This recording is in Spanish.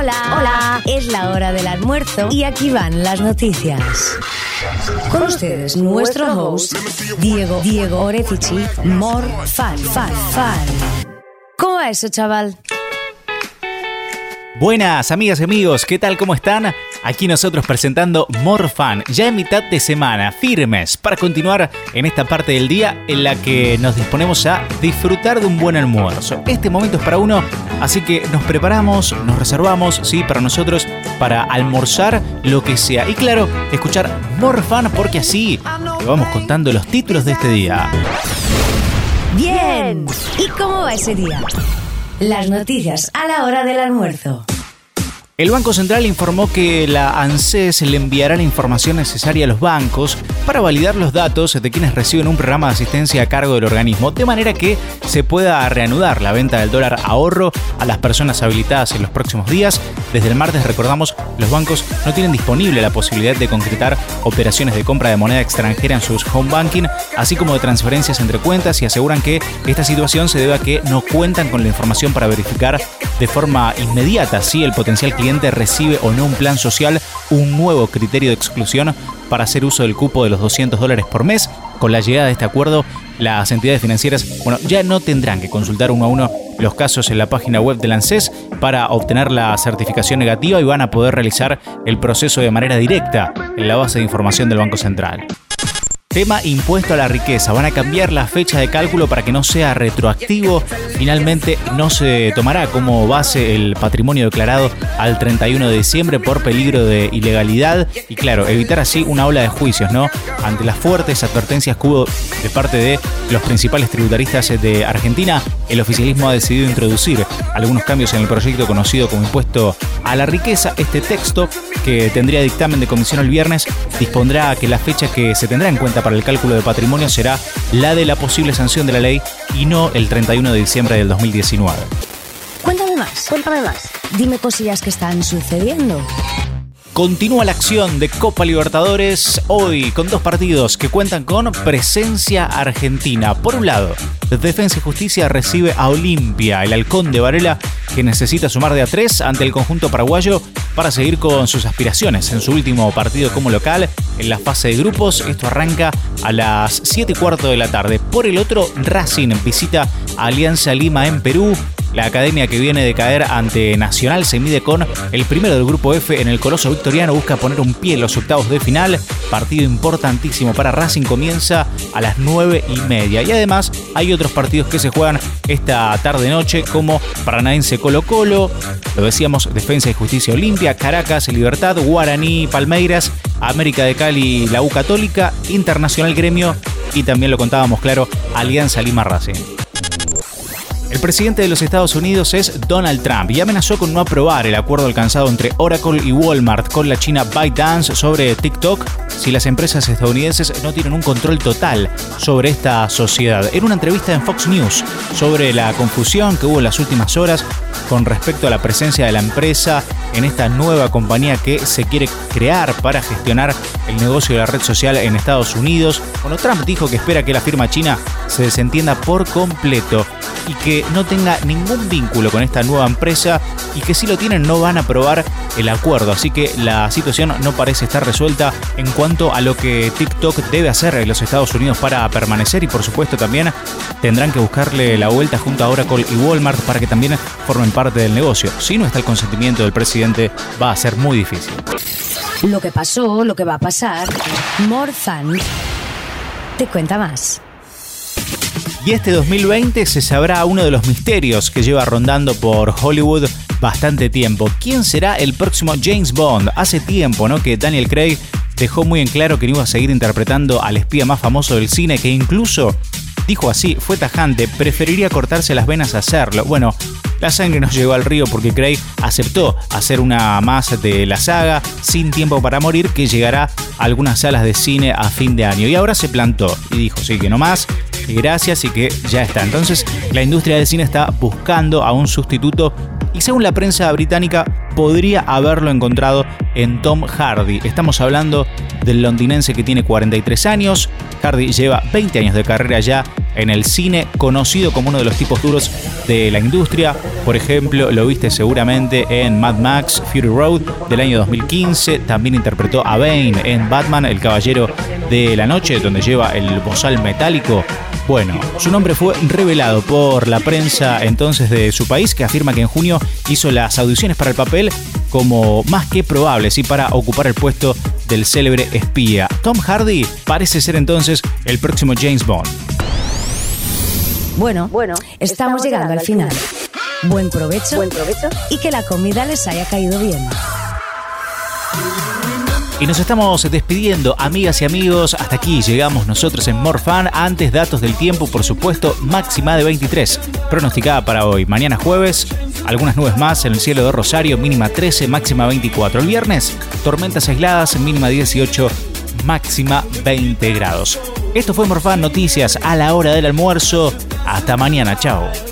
Hola, hola. Es la hora del almuerzo y aquí van las noticias. Con ustedes, nuestro host, Diego, Diego Orefici, More Fan, Fan, Fan. ¿Cómo va eso, chaval? Buenas amigas y amigos, ¿qué tal? ¿Cómo están? Aquí nosotros presentando Morfan, ya en mitad de semana, firmes, para continuar en esta parte del día en la que nos disponemos a disfrutar de un buen almuerzo. Este momento es para uno, así que nos preparamos, nos reservamos, sí, para nosotros, para almorzar lo que sea. Y claro, escuchar Morfan porque así te vamos contando los títulos de este día. Bien. ¿Y cómo va ese día? Las noticias a la hora del almuerzo. El Banco Central informó que la ANSES le enviará la información necesaria a los bancos para validar los datos de quienes reciben un programa de asistencia a cargo del organismo, de manera que se pueda reanudar la venta del dólar ahorro a las personas habilitadas en los próximos días. Desde el martes, recordamos, los bancos no tienen disponible la posibilidad de concretar operaciones de compra de moneda extranjera en sus home banking, así como de transferencias entre cuentas y aseguran que esta situación se debe a que no cuentan con la información para verificar de forma inmediata si el potencial cliente recibe o no un plan social, un nuevo criterio de exclusión para hacer uso del cupo de los 200 dólares por mes. Con la llegada de este acuerdo, las entidades financieras bueno, ya no tendrán que consultar uno a uno los casos en la página web del ANSES para obtener la certificación negativa y van a poder realizar el proceso de manera directa en la base de información del Banco Central. Tema impuesto a la riqueza. Van a cambiar la fecha de cálculo para que no sea retroactivo. Finalmente no se tomará como base el patrimonio declarado al 31 de diciembre por peligro de ilegalidad y claro, evitar así una ola de juicios, ¿no? Ante las fuertes advertencias que hubo de parte de los principales tributaristas de Argentina, el oficialismo ha decidido introducir algunos cambios en el proyecto conocido como impuesto a la riqueza. Este texto, que tendría dictamen de comisión el viernes, dispondrá que la fecha que se tendrá en cuenta para el cálculo de patrimonio será la de la posible sanción de la ley y no el 31 de diciembre del 2019. Cuéntame más, cuéntame más. Dime cosillas que están sucediendo. Continúa la acción de Copa Libertadores hoy con dos partidos que cuentan con presencia argentina. Por un lado, Defensa y Justicia recibe a Olimpia, el halcón de Varela, que necesita sumar de a tres ante el conjunto paraguayo para seguir con sus aspiraciones en su último partido como local en la fase de grupos. Esto arranca a las 7 y cuarto de la tarde. Por el otro, Racing visita a Alianza Lima en Perú. La academia que viene de caer ante Nacional se mide con el primero del grupo F en el Coloso Victoriano. Busca poner un pie en los octavos de final. Partido importantísimo para Racing comienza a las 9 y media. Y además hay otros partidos que se juegan esta tarde-noche como Paranaense Colo Colo, lo decíamos, Defensa y Justicia Olimpia, Caracas, Libertad, Guaraní, Palmeiras, América de Cali, la U Católica, Internacional Gremio y también lo contábamos claro, Alianza Lima Racing. El presidente de los Estados Unidos es Donald Trump y amenazó con no aprobar el acuerdo alcanzado entre Oracle y Walmart con la China ByteDance sobre TikTok si las empresas estadounidenses no tienen un control total sobre esta sociedad. En una entrevista en Fox News sobre la confusión que hubo en las últimas horas con respecto a la presencia de la empresa en esta nueva compañía que se quiere crear para gestionar el negocio de la red social en Estados Unidos. Bueno, Trump dijo que espera que la firma china se desentienda por completo y que no tenga ningún vínculo con esta nueva empresa y que si lo tienen no van a aprobar el acuerdo. Así que la situación no parece estar resuelta en cuanto a lo que TikTok debe hacer en los Estados Unidos para permanecer y por supuesto también tendrán que buscarle la vuelta junto a Oracle y Walmart para que también formen parte del negocio. Si no está el consentimiento del presidente va a ser muy difícil. Lo que pasó, lo que va a pasar. Morzan te cuenta más. Y este 2020 se sabrá uno de los misterios que lleva rondando por Hollywood bastante tiempo. ¿Quién será el próximo James Bond? Hace tiempo, ¿no? Que Daniel Craig dejó muy en claro que no iba a seguir interpretando al espía más famoso del cine, que incluso dijo así, fue tajante, preferiría cortarse las venas a hacerlo. Bueno, la sangre nos llegó al río porque Craig aceptó hacer una más de la saga Sin Tiempo para Morir que llegará a algunas salas de cine a fin de año. Y ahora se plantó y dijo, sí, que no más, gracias y que ya está. Entonces la industria del cine está buscando a un sustituto y según la prensa británica podría haberlo encontrado en Tom Hardy. Estamos hablando del londinense que tiene 43 años. Hardy lleva 20 años de carrera ya en el cine, conocido como uno de los tipos duros de la industria. Por ejemplo, lo viste seguramente en Mad Max Fury Road del año 2015. También interpretó a Bane en Batman, el Caballero de la Noche, donde lleva el bozal metálico. Bueno, su nombre fue revelado por la prensa entonces de su país, que afirma que en junio hizo las audiciones para el papel como más que probables y para ocupar el puesto del célebre espía. Tom Hardy parece ser entonces el próximo James Bond. Bueno, bueno, estamos, llegando, al final. Buen provecho, Buen provecho y que la comida les haya caído bien. Y nos estamos despidiendo, amigas y amigos. Hasta aquí llegamos nosotros en Morfan. Antes, datos del tiempo, por supuesto, máxima de 23. Pronosticada para hoy. Mañana jueves, algunas nubes más en el cielo de Rosario, mínima 13, máxima 24. El viernes, tormentas aisladas, mínima 18, máxima 20 grados. Esto fue Morfan Noticias a la hora del almuerzo. Hasta mañana, chao.